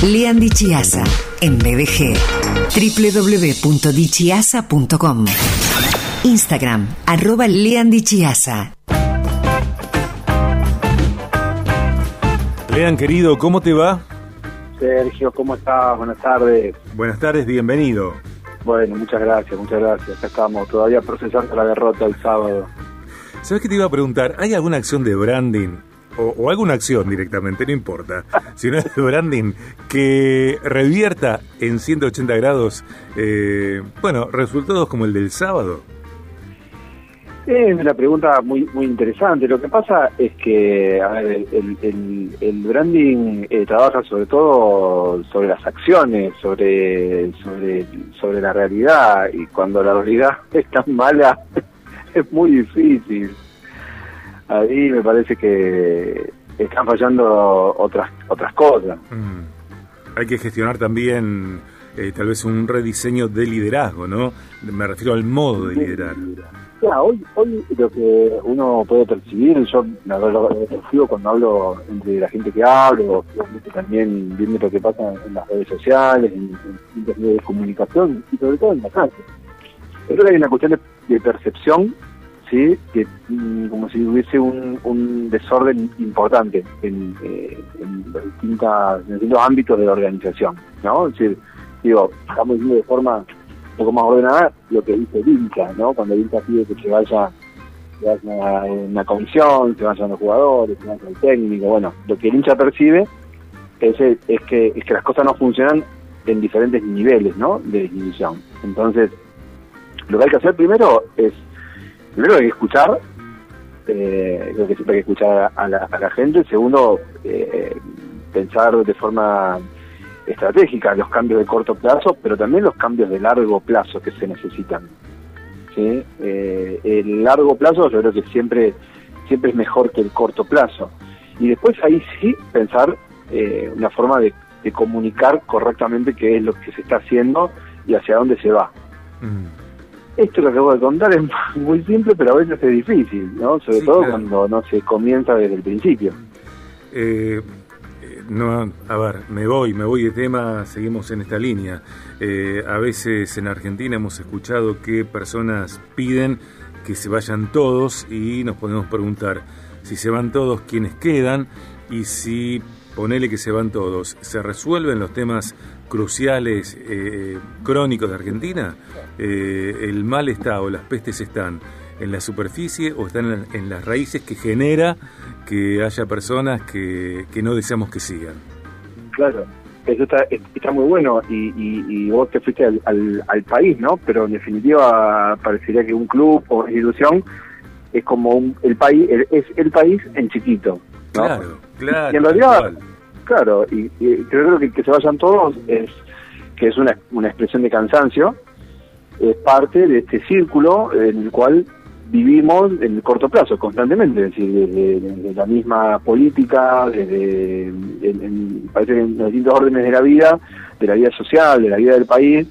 Lean Dichiasa en BDG. www.dichiasa.com. Instagram, arroba Lean Dichiasa. Lean, querido, ¿cómo te va? Sergio, ¿cómo estás? Buenas tardes. Buenas tardes, bienvenido. Bueno, muchas gracias, muchas gracias. Acá estamos todavía procesando la derrota el sábado. ¿Sabes qué te iba a preguntar? ¿Hay alguna acción de branding o, alguna acción directamente, no importa, si no es de branding, que revierta en 180 grados, eh, bueno, resultados como el del sábado? Es una pregunta muy muy interesante. Lo que pasa es que el, branding eh, trabaja sobre todo sobre las acciones, sobre, sobre, sobre la realidad, y cuando la realidad es tan mala, es muy difícil ahí me parece que están fallando otras otras cosas. Mm. Hay que gestionar también eh, tal vez un rediseño de liderazgo, ¿no? Me refiero al modo de liderar. hoy, hoy lo que uno puede percibir, yo lo, percibo cuando hablo entre la gente que hablo, también viendo lo que pasa en las redes sociales, en, los medios de comunicación y sobre todo en la calle. creo que hay una cuestión de percepción que mm, como si hubiese un, desorden importante en, eh, en, los distintos ámbitos de la organización. ¿no? Es decir, digo, estamos diciendo de forma un poco más ordenada lo que dice el ¿no? cuando el pide que se vaya, a una comisión, se vayan los jugadores, se vaya el técnico, bueno, lo que el hincha percibe es, es, que, es que las cosas no funcionan en diferentes niveles ¿no? de definición. Entonces, lo que hay que hacer primero es primero hay que escuchar, eh, creo que siempre hay que escuchar a la, gente. Segundo, eh, pensar de forma estratégica los cambios de corto plazo, pero también los cambios de largo plazo que se necesitan. ¿sí? Eh, el largo plazo yo creo que siempre, siempre es mejor que el corto plazo. Y después ahí sí pensar eh, una forma de, comunicar correctamente qué es lo que se está haciendo y hacia dónde se va. Mm esto que acabo de contar es muy simple, pero a veces es difícil, ¿no? Sobre todo cuando no se comienza desde el principio. Eh, eh, no, a ver, me voy, me voy de tema, seguimos en esta línea. Eh, a veces en Argentina hemos escuchado que personas piden que se vayan todos y nos podemos preguntar si se van todos, quiénes quedan y si ponele que se van todos, ¿se resuelven los temas cruciales, eh, crónicos de Argentina? Eh, ¿El mal está o las pestes están en la superficie o están en, las raíces que genera que haya personas que, no deseamos que sigan? Claro, eso está, está muy bueno y, vos te fuiste al, país, ¿no? Pero en definitiva parecería que un club o institución es como el país, es el país en chiquito. Claro, claro. Y en realidad, claro, y, creo que que se vayan todos es que es una, una expresión de cansancio, es parte de este círculo en el cual vivimos en el corto plazo constantemente, es decir, desde, la misma política, desde parece que en los distintos órdenes de la vida, de la vida social, de la vida del país,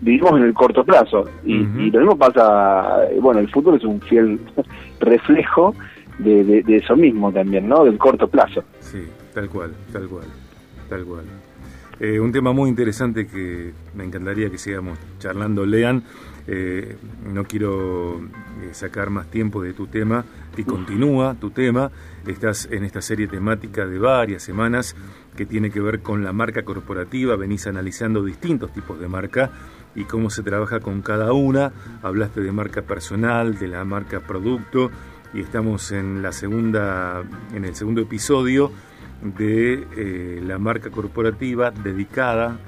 vivimos en el corto plazo. Y, y lo mismo pasa, bueno, el fútbol es un fiel reflejo de, eso mismo también, ¿no? Del corto plazo. Sí, tal cual, tal cual, tal cual. Eh, un tema muy interesante que me encantaría que sigamos charlando, Lean. Eh, no quiero eh, sacar más tiempo de tu tema, y continúa tu tema. Estás en esta serie temática de varias semanas que tiene que ver con la marca corporativa. Venís analizando distintos tipos de marca y cómo se trabaja con cada una. Hablaste de marca personal, de la marca producto y estamos en la segunda, en el segundo episodio de eh, la marca corporativa dedicada,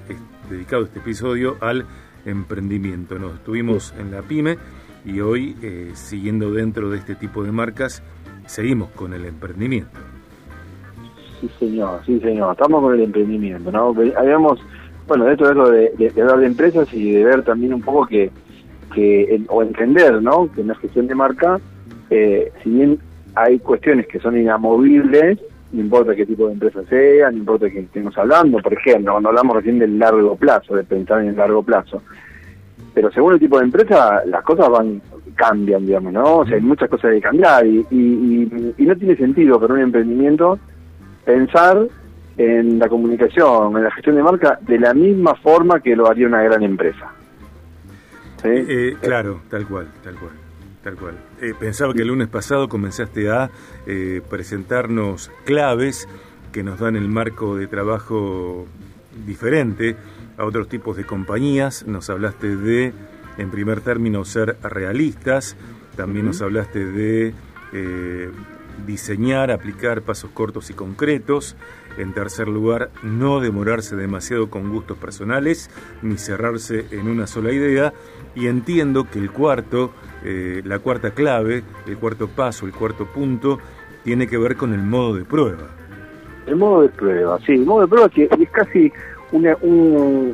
dedicado este episodio al emprendimiento. Nos estuvimos en la pyme y hoy eh, siguiendo dentro de este tipo de marcas seguimos con el emprendimiento. Sí señor, sí señor, estamos con el emprendimiento, ¿no? Habíamos, bueno, dentro de eso de, de, hablar de empresas y de ver también un poco que, que o entender, ¿no? Que en la gestión de marca eh, si bien hay cuestiones que son inamovibles, no importa qué tipo de empresa sea, no importa que estemos hablando, por ejemplo, cuando hablamos recién del largo plazo, de pensar en el largo plazo. Pero según el tipo de empresa, las cosas van cambian, digamos, ¿no? O sea, hay muchas cosas que cambiar y, y, no tiene sentido para un emprendimiento pensar en la comunicación, en la gestión de marca, de la misma forma que lo haría una gran empresa. Eh, claro, tal cual, tal cual. Tal cual. Eh, pensaba que el lunes pasado comenzaste a eh, presentarnos claves que nos dan el marco de trabajo diferente a otros tipos de compañías. Nos hablaste de, en primer término, ser realistas. También nos hablaste de diseñar, aplicar pasos cortos y concretos. En tercer lugar, no demorarse demasiado con gustos personales ni cerrarse en una sola idea. Y entiendo que el cuarto, eh, la cuarta clave, el cuarto paso, el cuarto punto, tiene que ver con el modo de prueba. El modo de prueba, sí, el modo de prueba que es casi una,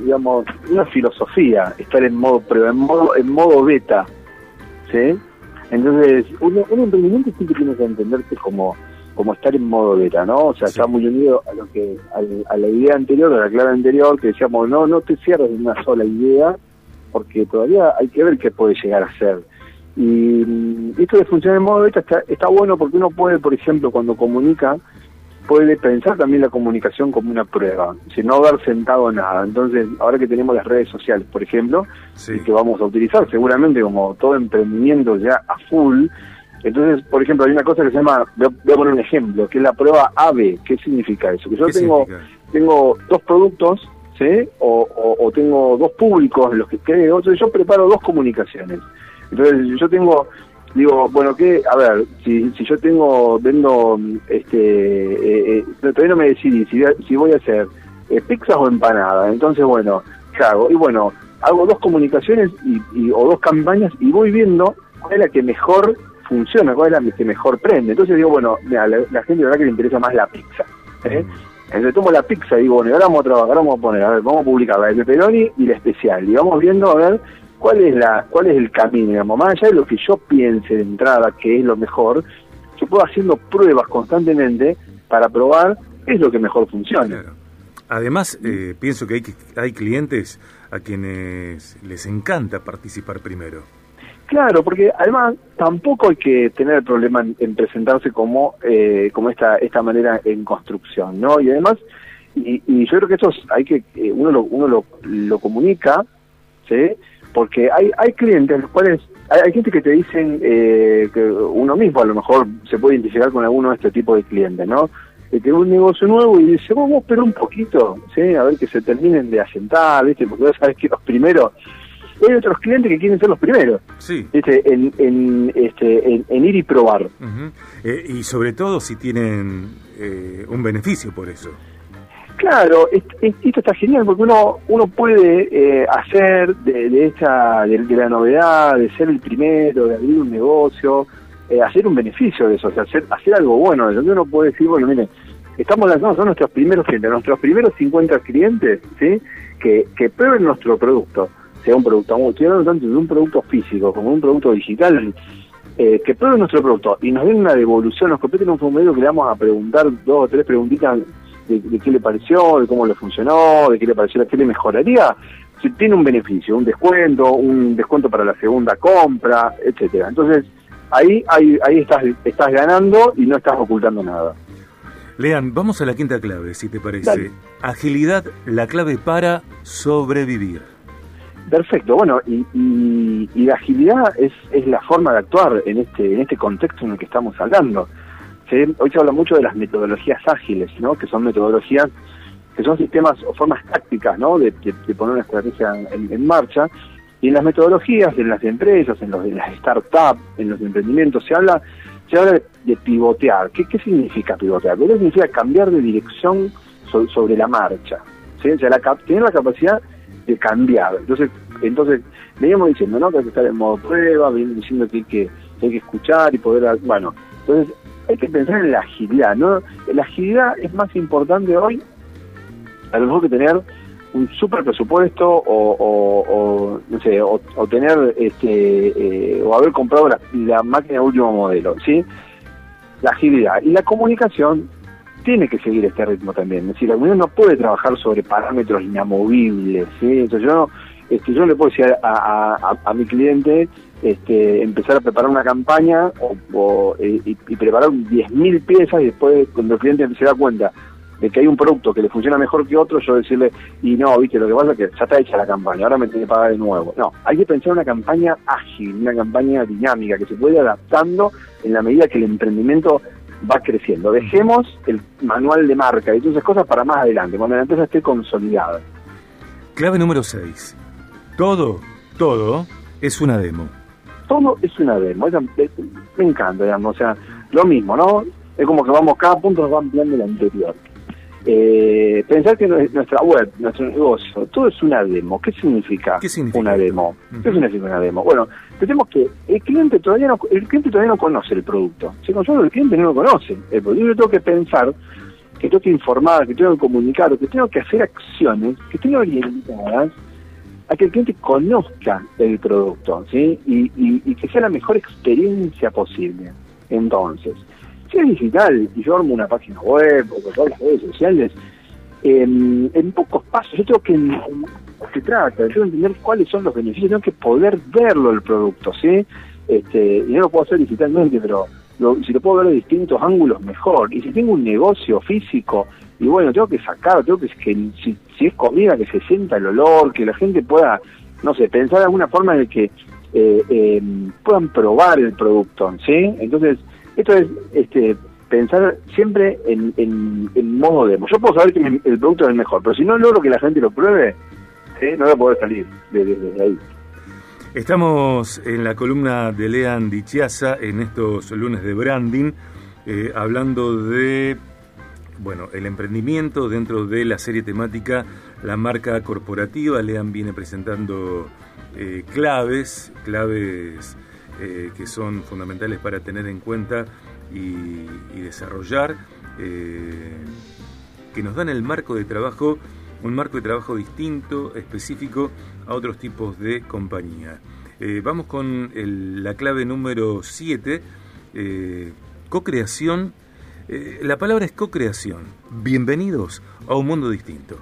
digamos, una filosofía estar en modo prueba, en modo, en modo beta, ¿sí? Entonces, un, un emprendimiento siempre tiene que entenderse como, como estar en modo beta, ¿no? O sea, está muy unido a lo que a, la idea anterior, a la clave anterior, que decíamos, no, no te cierres en una sola idea, porque todavía hay que ver qué puede llegar a ser. Y, mm, esto de funcionar en modo beta está, está bueno porque uno puede, por ejemplo, cuando comunica, puede pensar también la comunicación como una prueba, sin no haber sentado nada. Entonces, ahora que tenemos las redes sociales, por ejemplo, que vamos a utilizar seguramente como todo emprendimiento ya a full, entonces, por ejemplo, hay una cosa que se llama, voy a poner un ejemplo, que es la prueba AB. ¿Qué significa eso? Que yo tengo, tengo dos productos, ¿sí? O, o, tengo dos públicos en los que creo, entonces yo preparo dos comunicaciones. Entonces, yo tengo digo, bueno, que, a ver, si, si yo tengo, vendo, este, eh, eh, todavía no me decidí si, si voy a hacer eh, pizzas o empanadas, entonces, bueno, ¿qué hago? Y bueno, hago dos comunicaciones y, o dos campañas y voy viendo cuál es la que mejor funciona, cuál es la que mejor prende. Entonces digo, bueno, mira, la, gente la verdad que le interesa más la pizza. ¿eh? Entonces tomo la pizza y digo, bueno, ahora vamos a trabajar, ahora vamos a poner, a ver, vamos a publicar la de pepperoni y la especial. Y vamos viendo a ver cuál es la cuál es el camino, digamos, más allá de lo que yo piense de entrada que es lo mejor, yo puedo haciendo pruebas constantemente para probar qué es lo que mejor funciona. Además, eh, pienso que hay, hay clientes a quienes les encanta participar primero. Claro, porque además tampoco hay que tener el problema en, presentarse como eh, como esta esta manera en construcción, ¿no? Y además, y, yo creo que esto hay que eh, uno lo uno lo, lo comunica, ¿sí? Porque hay, hay clientes los cuales, hay, gente que te dicen eh, que uno mismo a lo mejor se puede identificar con alguno de este tipo de clientes, ¿no? Que tiene un negocio nuevo y dice, vamos a esperar un poquito, ¿sí? A ver que se terminen de asentar, ¿viste? Porque vos sabés que los primeros, hay otros clientes que quieren ser los primeros, sí. ¿viste? En, en, este, en, ir y probar. Eh, y sobre todo si tienen eh, un beneficio por eso. Claro, esto está genial porque uno uno puede eh, hacer de, de esta de, la novedad, de ser el primero, de abrir un negocio, eh, hacer un beneficio de eso, hacer hacer algo bueno. Donde uno puede decir, bueno, mire, estamos lanzando son nuestros primeros clientes, nuestros primeros 50 clientes, sí, que, que prueben nuestro producto, sea un producto, estoy hablando tanto de un producto físico como un producto digital. Eh, que prueben nuestro producto y nos den una devolución, nos completen un formulario que le vamos a preguntar dos o tres preguntitas de, qué le pareció, de cómo le funcionó, de qué le pareció, de qué le mejoraría, si tiene un beneficio, un descuento, un descuento para la segunda compra, etcétera. Entonces, ahí, ahí, ahí estás, estás ganando y no estás ocultando nada. Lean, vamos a la quinta clave, si te parece. Agilidad, la clave para sobrevivir. Perfecto, bueno, y, y, la agilidad es, es la forma de actuar en este, en este contexto en el que estamos hablando hoy se habla mucho de las metodologías ágiles, ¿no? que son metodologías que son sistemas o formas tácticas ¿no? de, poner una estrategia en, marcha. Y en las metodologías, en las empresas, en los de las startups, en los emprendimientos, se habla, se habla de, pivotear. ¿Qué, ¿Qué significa pivotear? Pivotear significa cambiar de dirección sobre la marcha. ¿sí? O sea, la, tener la capacidad de cambiar. Entonces, entonces veníamos diciendo ¿no? que hay que estar en modo prueba, veníamos diciendo que hay que, que hay que escuchar y poder... Bueno, entonces hay que pensar en la agilidad, ¿no? La agilidad es más importante hoy, a lo mejor que tener un super presupuesto o, no sé, o, tener este eh, o haber comprado la, máquina de último modelo, ¿sí? La agilidad y la comunicación tiene que seguir este ritmo también, es decir, la comunicación no puede trabajar sobre parámetros inamovibles, ¿sí? Entonces yo este, yo le puedo decir a, mi cliente este, empezar a preparar una campaña o, eh, y, preparar 10.000 piezas y después cuando el cliente se da cuenta de que hay un producto que le funciona mejor que otro, yo decirle, y no, viste, lo que pasa es que ya está hecha la campaña, ahora me tiene que pagar de nuevo. No, hay que pensar una campaña ágil, una campaña dinámica, que se puede ir adaptando en la medida que el emprendimiento va creciendo. Dejemos el manual de marca y todas esas cosas para más adelante, cuando la empresa esté consolidada. Clave número 6. Todo, todo es una demo. Todo es una demo. me encanta, digamos. O sea, lo mismo, ¿no? Es como que vamos, cada punto nos va ampliando el anterior. Eh, pensar que nuestra web, nuestro negocio, todo es una demo. ¿Qué significa, una demo? ¿Qué significa una demo? Bueno, tenemos que el cliente todavía no, el cliente todavía no conoce el producto. Si nosotros el cliente no lo conoce, el producto yo tengo que pensar, que tengo que informar, que tengo que comunicar, que tengo que hacer acciones que estén orientadas a que el cliente conozca el producto, ¿sí? Y, y que sea la mejor experiencia posible. Entonces, si es digital y yo armo una página web o todas las redes sociales, en pocos pasos yo tengo que se trata, yo tengo que entender cuáles son los beneficios, tengo que poder verlo el producto, ¿sí? Este, y no lo puedo hacer digitalmente, pero si lo puedo ver de distintos ángulos, mejor. Y si tengo un negocio físico, y bueno, tengo que sacar, tengo que, si, si es comida, que se sienta el olor, que la gente pueda, no sé, pensar de alguna forma de que eh, eh, puedan probar el producto, ¿sí? Entonces, esto es este, pensar siempre en, en, modo demo. Yo puedo saber que el producto es el mejor, pero si no logro que la gente lo pruebe, no voy a poder salir de, ahí. Estamos en la columna de Lean Dichiasa en estos lunes de branding, eh, hablando de bueno, el emprendimiento dentro de la serie temática La marca corporativa. Lean viene presentando eh, claves, claves eh, que son fundamentales para tener en cuenta y, desarrollar, que nos dan el marco de trabajo, un marco de trabajo distinto, específico a otros tipos de compañía. Eh, vamos con la clave número 7, co-creación. la palabra es co-creación. Bienvenidos a un mundo distinto.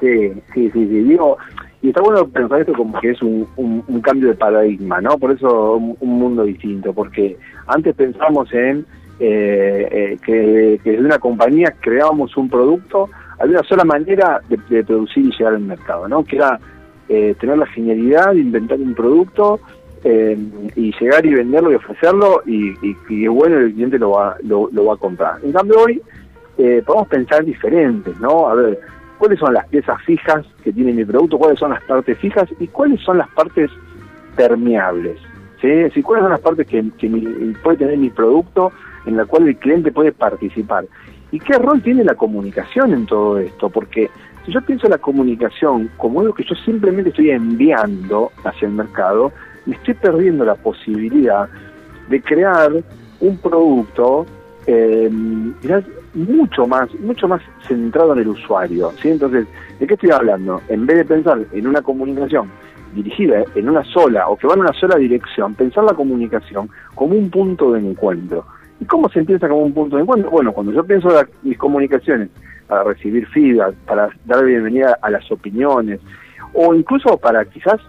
Sí, sí, sí, sí. Digo, y está bueno pensar esto como que es un, un, cambio de paradigma, ¿no? Por eso un, mundo distinto, porque antes pensamos en eh, eh, que, que desde una compañía creábamos un producto, había una sola manera de, producir y llegar al mercado, ¿no? Que era eh, tener la genialidad de inventar un producto y llegar y venderlo y ofrecerlo y, y, es bueno el cliente lo va, lo, va a comprar. En cambio hoy podemos pensar diferentes, ¿no? A ver, cuáles son las piezas fijas que tiene mi producto, cuáles son las partes fijas y cuáles son las partes permeables. ¿sí? ¿Cuáles son las partes que, puede tener mi producto en la cual el cliente puede participar? ¿Y qué rol tiene la comunicación en todo esto? Porque si yo pienso la comunicación como algo que yo simplemente estoy enviando hacia el mercado, me estoy perdiendo la posibilidad de crear un producto eh, mucho más, mucho más centrado en el usuario. ¿sí? Entonces, ¿de qué estoy hablando? En vez de pensar en una comunicación dirigida en una sola o que va en una sola dirección, pensar la comunicación como un punto de encuentro. ¿Y cómo se empieza como un punto de encuentro? Bueno, cuando yo pienso en mis comunicaciones para recibir feedback, para dar bienvenida a las opiniones, o incluso para quizás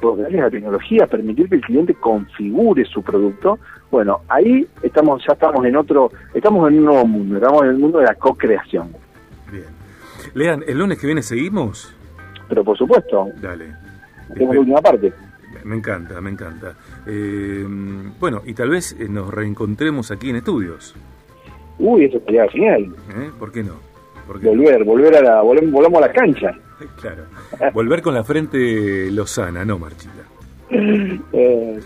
por la tecnología, permitir que el cliente configure su producto, bueno, ahí estamos, ya estamos en otro, estamos en un nuevo mundo, estamos en el mundo de la co-creación. Bien. Lean, ¿el lunes que viene seguimos? Pero por supuesto. Dale. Tenemos la última parte. Me encanta, me encanta. Eh, bueno, y tal vez eh, nos reencontremos aquí en estudios. Uy, eso sería genial. ¿Eh? ¿Por qué no? volver, volver a la, volvemos a la cancha. Claro. Volver con la frente lozana, no marchita. Eh,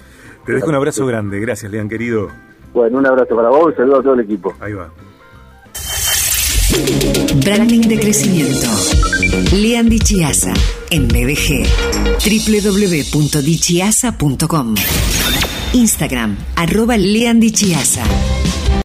Te dejo un abrazo grande. Gracias, Lean, querido. Bueno, un abrazo para vos y saludo a todo el equipo. Ahí va. Branding de crecimiento. Lean Dichiasa en BDG. www.dichiasa.com. Instagram, arroba Lean Dichiasa.